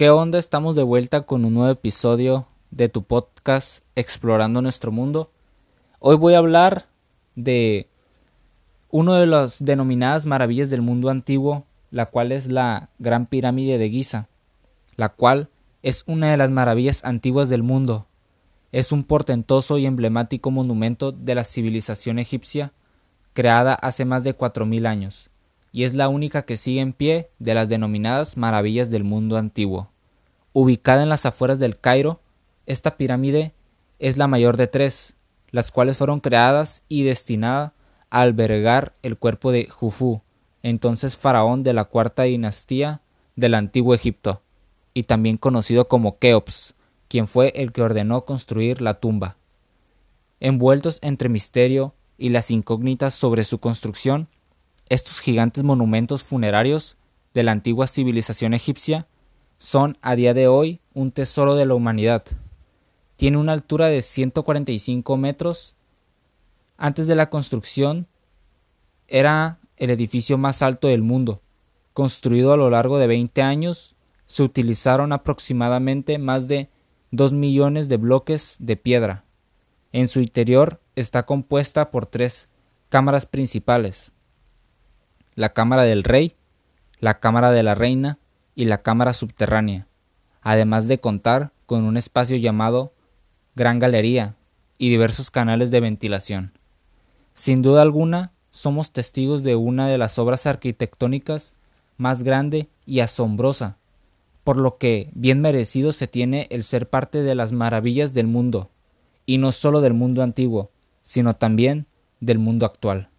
¿Qué onda? Estamos de vuelta con un nuevo episodio de tu podcast Explorando nuestro mundo. Hoy voy a hablar de una de las denominadas maravillas del mundo antiguo, la cual es la Gran Pirámide de Giza, la cual es una de las maravillas antiguas del mundo. Es un portentoso y emblemático monumento de la civilización egipcia creada hace más de 4.000 años y es la única que sigue en pie de las denominadas maravillas del mundo antiguo. Ubicada en las afueras del Cairo, esta pirámide es la mayor de tres, las cuales fueron creadas y destinadas a albergar el cuerpo de Jufu, entonces faraón de la cuarta dinastía del antiguo Egipto, y también conocido como Keops, quien fue el que ordenó construir la tumba. Envueltos entre misterio y las incógnitas sobre su construcción, estos gigantes monumentos funerarios de la antigua civilización egipcia son a día de hoy un tesoro de la humanidad. Tiene una altura de 145 metros. Antes de la construcción era el edificio más alto del mundo. Construido a lo largo de 20 años, se utilizaron aproximadamente más de 2 millones de bloques de piedra. En su interior está compuesta por tres cámaras principales, la cámara del rey, la cámara de la reina y la cámara subterránea, además de contar con un espacio llamado Gran Galería y diversos canales de ventilación. Sin duda alguna, somos testigos de una de las obras arquitectónicas más grande y asombrosa, por lo que bien merecido se tiene el ser parte de las maravillas del mundo, y no solo del mundo antiguo, sino también del mundo actual.